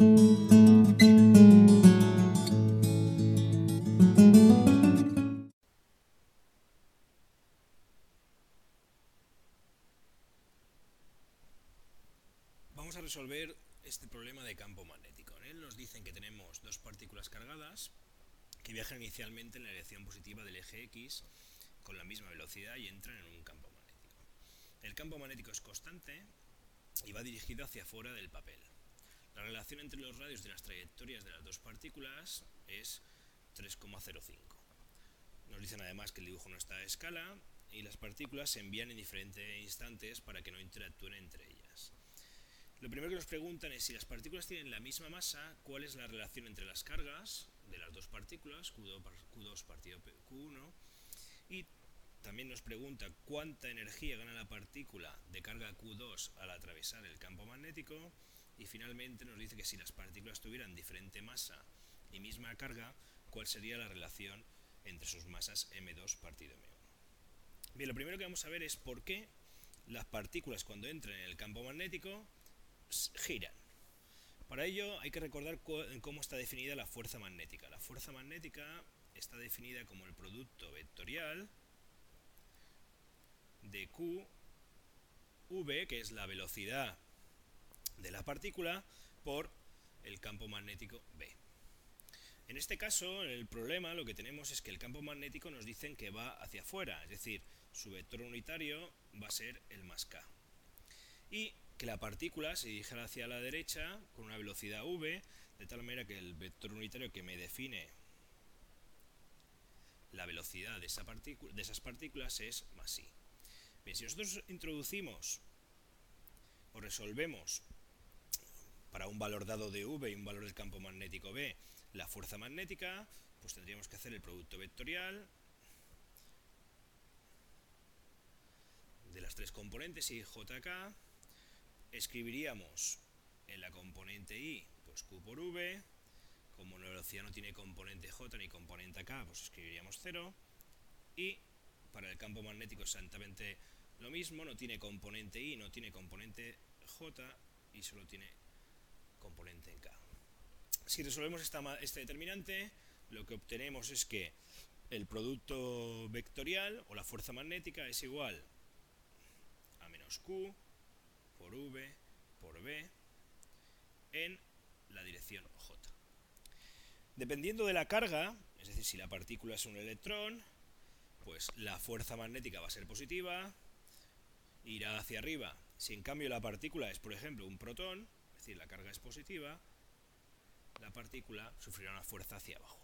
Vamos a resolver este problema de campo magnético. En él nos dicen que tenemos dos partículas cargadas que viajan inicialmente en la dirección positiva del eje X con la misma velocidad y entran en un campo magnético. El campo magnético es constante y va dirigido hacia afuera del papel. La relación entre los radios de las trayectorias de las dos partículas es 3,05. Nos dicen además que el dibujo no está a escala y las partículas se envían en diferentes instantes para que no interactúen entre ellas. Lo primero que nos preguntan es si las partículas tienen la misma masa, cuál es la relación entre las cargas de las dos partículas, Q2, partido Q1, y también nos pregunta cuánta energía gana la partícula de carga Q2 al atravesar el campo magnético, y finalmente nos dice que si las partículas tuvieran diferente masa y misma carga, cuál sería la relación entre sus masas M2 partido M1. Bien, lo primero que vamos a ver es por qué las partículas cuando entran en el campo magnético giran. Para ello hay que recordar cómo está definida la fuerza magnética. La fuerza magnética está definida como el producto vectorial de Q, V, que es la velocidad de la partícula, por el campo magnético B. En este caso, el problema, lo que tenemos es que el campo magnético nos dicen que va hacia afuera, es decir, su vector unitario va a ser el más K. Y que la partícula se dirija hacia la derecha con una velocidad v, de tal manera que el vector unitario que me define la velocidad de, esa de esas partículas es más i. Bien, si nosotros introducimos o resolvemos para un valor dado de v y un valor del campo magnético b. La fuerza magnética, pues tendríamos que hacer el producto vectorial de las tres componentes i, j, k, escribiríamos en la componente i, pues q por v, como la velocidad no tiene componente j ni componente k, pues escribiríamos 0, y para el campo magnético exactamente lo mismo, no tiene componente i, no tiene componente j y solo tiene componente k. Si resolvemos este determinante, lo que obtenemos es que el producto vectorial o la fuerza magnética es igual a menos q por V por B en la dirección J. Dependiendo de la carga, es decir, si la partícula es un electrón, pues la fuerza magnética va a ser positiva, irá hacia arriba. Si en cambio la partícula es, por ejemplo, un protón, es decir, la carga es positiva, la partícula sufrirá una fuerza hacia abajo.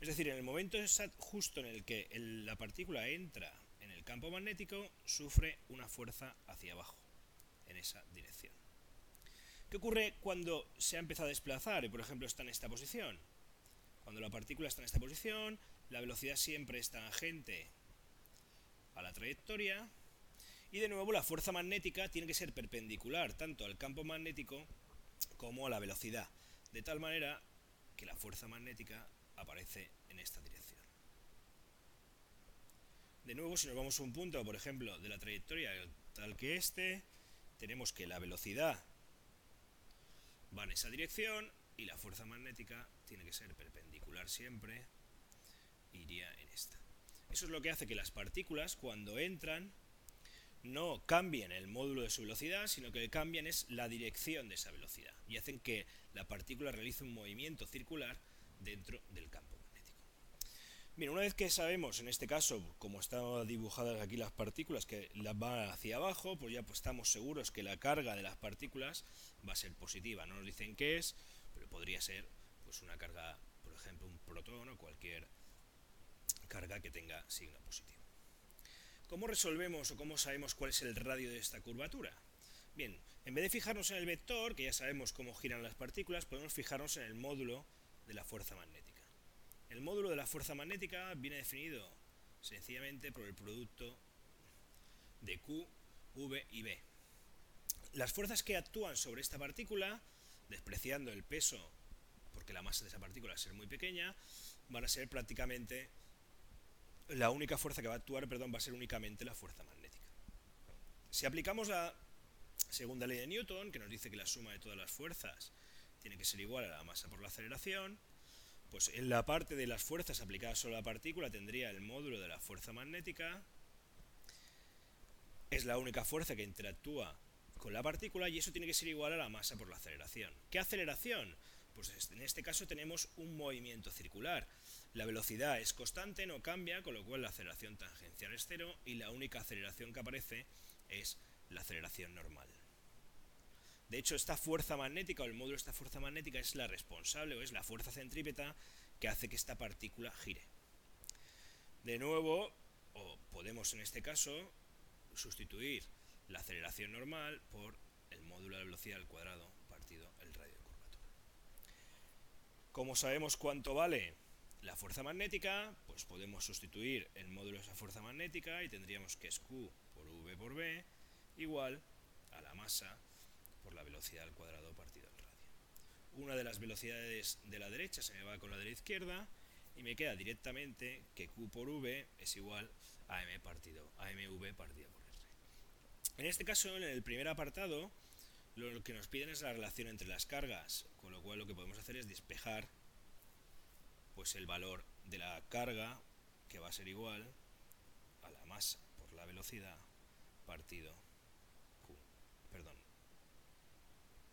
Es decir, en el momento justo en el que la partícula entra en el campo magnético, sufre una fuerza hacia abajo en esa dirección. ¿Qué ocurre cuando se ha empezado a desplazar y por ejemplo está en esta posición? Cuando la partícula está en esta posición, la velocidad siempre es tangente a la trayectoria y de nuevo la fuerza magnética tiene que ser perpendicular tanto al campo magnético como a la velocidad, de tal manera que la fuerza magnética aparece en esta dirección. De nuevo, si nos vamos a un punto, por ejemplo, de la trayectoria tal que este, tenemos que la velocidad va en esa dirección y la fuerza magnética tiene que ser perpendicular siempre, iría en esta. Eso es lo que hace que las partículas cuando entran no cambien el módulo de su velocidad, sino que cambian es la dirección de esa velocidad y hacen que la partícula realice un movimiento circular dentro del campo. Bien, una vez que sabemos, en este caso, como están dibujadas aquí las partículas, que las van hacia abajo, pues ya pues estamos seguros que la carga de las partículas va a ser positiva. No nos dicen qué es, pero podría ser pues una carga, por ejemplo, un protón o cualquier carga que tenga signo positivo. ¿Cómo resolvemos o cómo sabemos cuál es el radio de esta curvatura? Bien, en vez de fijarnos en el vector, que ya sabemos cómo giran las partículas, podemos fijarnos en el módulo de la fuerza magnética. El módulo de la fuerza magnética viene definido sencillamente por el producto de Q, V y B. Las fuerzas que actúan sobre esta partícula, despreciando el peso, porque la masa de esa partícula va a ser muy pequeña, van a ser prácticamente la única fuerza que va a actuar, perdón, va a ser únicamente la fuerza magnética. Si aplicamos la segunda ley de Newton, que nos dice que la suma de todas las fuerzas tiene que ser igual a la masa por la aceleración, pues en la parte de las fuerzas aplicadas sobre la partícula tendría el módulo de la fuerza magnética, es la única fuerza que interactúa con la partícula y eso tiene que ser igual a la masa por la aceleración. ¿Qué aceleración? Pues en este caso tenemos un movimiento circular. La velocidad es constante, no cambia, con lo cual la aceleración tangencial es cero y la única aceleración que aparece es la aceleración normal. De hecho, esta fuerza magnética o el módulo de esta fuerza magnética es la responsable o es la fuerza centrípeta que hace que esta partícula gire. De nuevo, o podemos en este caso sustituir la aceleración normal por el módulo de velocidad al cuadrado partido el radio de curvatura. Como sabemos cuánto vale la fuerza magnética, pues podemos sustituir el módulo de esa fuerza magnética y tendríamos que es Q por V por B igual a la masa por la velocidad al cuadrado partido al radio. Una de las velocidades de la derecha se me va con la de la izquierda y me queda directamente que Q por V es igual a M partido, a MV partido por R. En este caso, en el primer apartado, lo que nos piden es la relación entre las cargas, con lo cual lo que podemos hacer es despejar pues el valor de la carga que va a ser igual a la masa por la velocidad partido Q, perdón,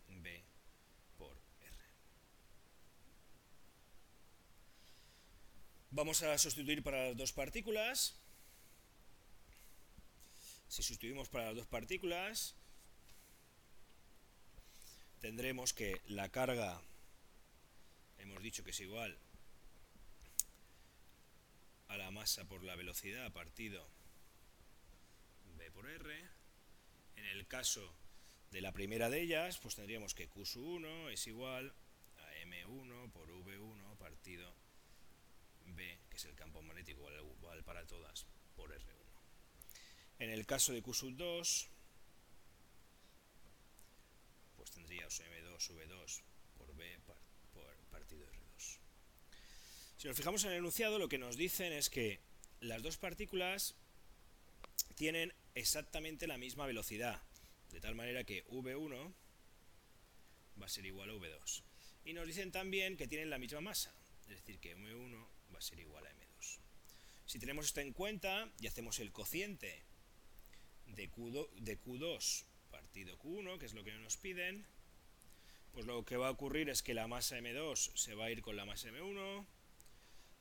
B por R. Vamos a sustituir para las dos partículas. Si sustituimos para las dos partículas, tendremos que la carga, hemos dicho que es igual a la masa por la velocidad partido B por R. En el caso de la primera de ellas, pues tendríamos que Q1 es igual a M1 por V1 partido B, que es el campo magnético igual para todas, por R1. En el caso de Q2, pues tendríamos M2 V2 por B partido R2. Si nos fijamos en el enunciado, lo que nos dicen es que las dos partículas tienen exactamente la misma velocidad, de tal manera que V1 va a ser igual a V2. Y nos dicen también que tienen la misma masa, es decir, que M1 va a ser igual a M2. Si tenemos esto en cuenta y hacemos el cociente de, Q2, de Q2 partido Q1, que es lo que nos piden, pues lo que va a ocurrir es que la masa M2 se va a ir con la masa M1,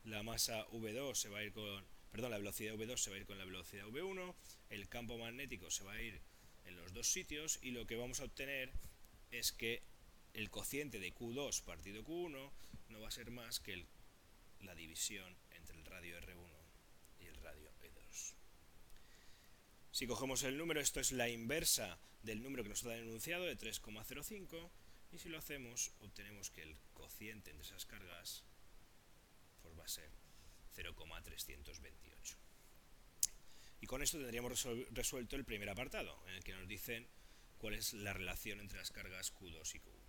la masa V2 se va a ir con, perdón, la velocidad V2 se va a ir con la velocidad V1, el campo magnético se va a ir en los dos sitios y lo que vamos a obtener es que el cociente de Q2 partido Q1 no va a ser más que la división entre el radio R1 y el radio E2. Si cogemos el número, esto es la inversa del número que nos el enunciado de 3,05 y si lo hacemos obtenemos que el cociente entre esas cargas pues va a ser 0,328. Y con esto tendríamos resuelto el primer apartado, en el que nos dicen cuál es la relación entre las cargas Q2 y Q1.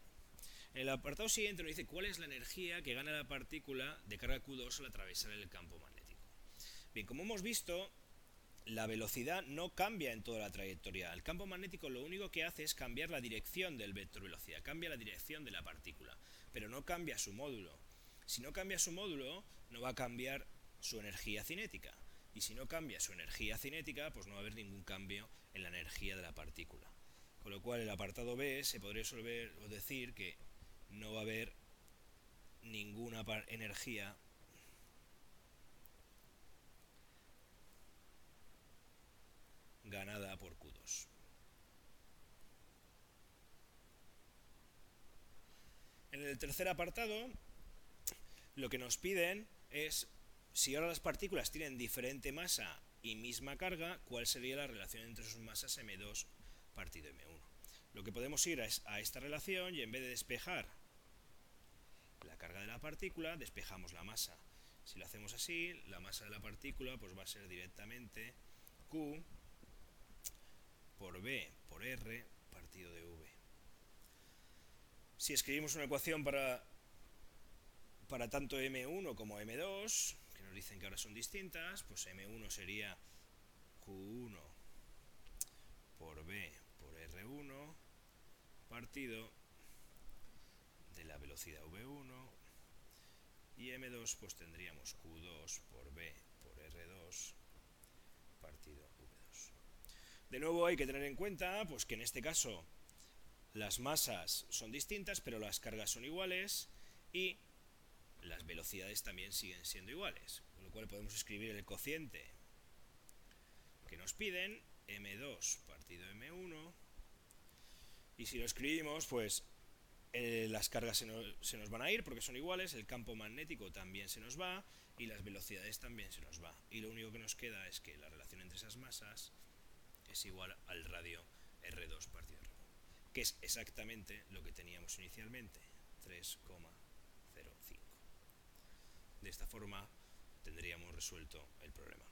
En el apartado siguiente nos dice cuál es la energía que gana la partícula de carga Q2 al atravesar el campo magnético. Bien, como hemos visto, la velocidad no cambia en toda la trayectoria. El campo magnético lo único que hace es cambiar la dirección del vector velocidad, cambia la dirección de la partícula, pero no cambia su módulo. Si no cambia su módulo, no va a cambiar su energía cinética y si no cambia su energía cinética, pues no va a haber ningún cambio en la energía de la partícula. Con lo cual el apartado B se podría resolver o decir que no va a haber ninguna energía ganada por Q2. En el tercer apartado, lo que nos piden es si ahora las partículas tienen diferente masa y misma carga, ¿cuál sería la relación entre sus masas M2 partido M1? Lo que podemos ir es a esta relación y en vez de despejar la carga de la partícula, despejamos la masa. Si lo hacemos así, la masa de la partícula pues va a ser directamente Q por B por R partido de V. Si escribimos una ecuación para, para tanto M1 como M2, dicen que ahora son distintas, pues M1 sería Q1 por B por R1 partido de la velocidad v1 y m2 pues tendríamos q2 por b por r2 partido v2. De nuevo hay que tener en cuenta pues que en este caso las masas son distintas pero las cargas son iguales y las velocidades también siguen siendo iguales, con lo cual podemos escribir el cociente que nos piden, m2 partido m1, y si lo escribimos, pues eh, las cargas se nos, se nos, van a ir porque son iguales, el campo magnético también se nos va y las velocidades también se nos va. Y lo único que nos queda es que la relación entre esas masas es igual al radio R2 partido R1, que es exactamente lo que teníamos inicialmente, 3,05. De esta forma tendríamos resuelto el problema.